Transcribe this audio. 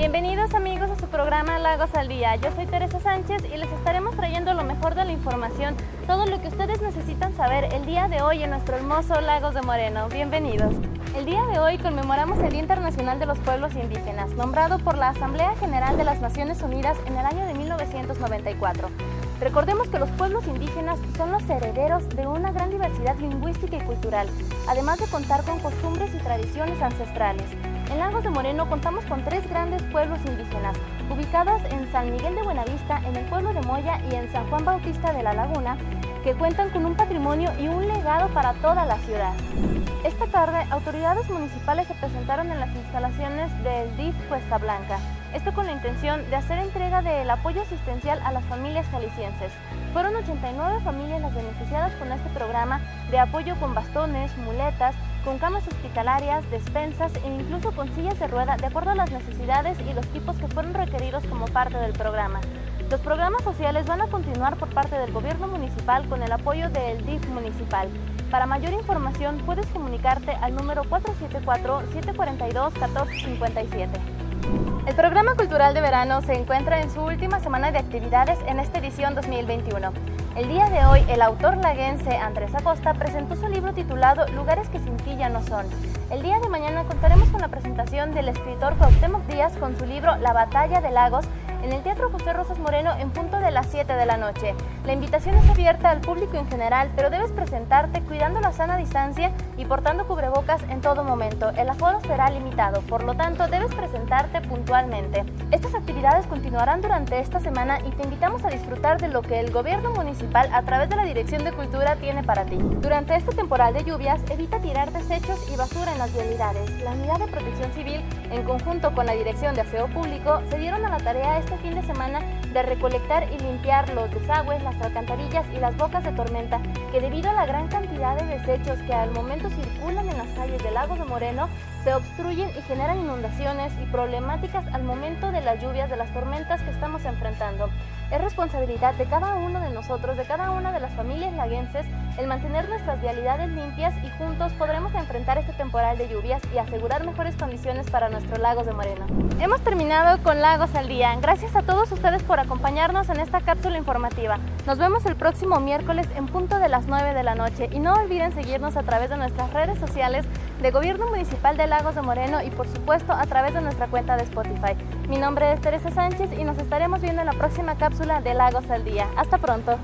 Bienvenidos amigos a su programa Lagos al Día. Yo soy Teresa Sánchez y les estaremos trayendo lo mejor de la información, todo lo que ustedes necesitan saber el día de hoy en nuestro hermoso Lagos de Moreno. Bienvenidos. El día de hoy conmemoramos el Día Internacional de los Pueblos Indígenas, nombrado por la Asamblea General de las Naciones Unidas en el año de 1994. Recordemos que los pueblos indígenas son los herederos de una gran diversidad lingüística y cultural, además de contar con costumbres y tradiciones ancestrales. En Lagos de Moreno contamos con tres grandes pueblos indígenas, ubicados en San Miguel de Buenavista, en el pueblo de Moya y en San Juan Bautista de la Laguna, que cuentan con un patrimonio y un legado para toda la ciudad. Esta tarde, autoridades municipales se presentaron en las instalaciones del DIF Cuesta Blanca, esto con la intención de hacer entrega del apoyo asistencial a las familias jaliscienses. Fueron 89 familias las beneficiadas con este programa de apoyo con bastones, muletas, con camas hospitalarias, despensas e incluso con sillas de rueda de acuerdo a las necesidades y los tipos que fueron requeridos como parte del programa. Los programas sociales van a continuar por parte del gobierno municipal con el apoyo del DIF municipal. Para mayor información puedes comunicarte al número 474-742-1457. El programa cultural de verano se encuentra en su última semana de actividades en esta edición 2021. El día de hoy, el autor laguense Andrés Acosta presentó su libro titulado Lugares que sin ti ya no son. El día de mañana contaremos con la presentación del escritor Cuauhtémoc Díaz con su libro La batalla de Lagos en el Teatro José Rosas Moreno en punto de las 7 de la noche. La invitación es abierta al público en general, pero debes presentarte cuidando la sana distancia y portando cubrebocas en todo momento. El aforo será limitado, por lo tanto debes presentarte puntualmente. Estas actividades continuarán durante esta semana y te invitamos a disfrutar de lo que el gobierno municipal a través de la Dirección de Cultura tiene para ti. Durante esta temporada de lluvias, evita tirar desechos y basura en las vialidades. La Unidad de Protección Civil, en conjunto con la Dirección de Aseo Público, se dieron a la tarea este fin de semana de recolectar y limpiar los desagües, las alcantarillas y las bocas de tormenta que debido a la gran cantidad de desechos que al momento circulan en las calles del lago de Moreno, se obstruyen y generan inundaciones y problemáticas al momento de las lluvias de las tormentas que estamos enfrentando. Es responsabilidad de cada uno de nosotros, de cada una de las familias laguenses, el mantener nuestras vialidades limpias y juntos podremos enfrentar este temporal de lluvias y asegurar mejores condiciones para nuestros lagos de Moreno. Hemos terminado con Lagos al Día. Gracias a todos ustedes por acompañarnos en esta cápsula informativa. Nos vemos el próximo miércoles en punto de las 9 de la noche y no olviden seguirnos a través de nuestras redes sociales de Gobierno Municipal de Lagos de Moreno y por supuesto a través de nuestra cuenta de Spotify. Mi nombre es Teresa Sánchez y nos estaremos viendo en la próxima cápsula de Lagos al Día. Hasta pronto.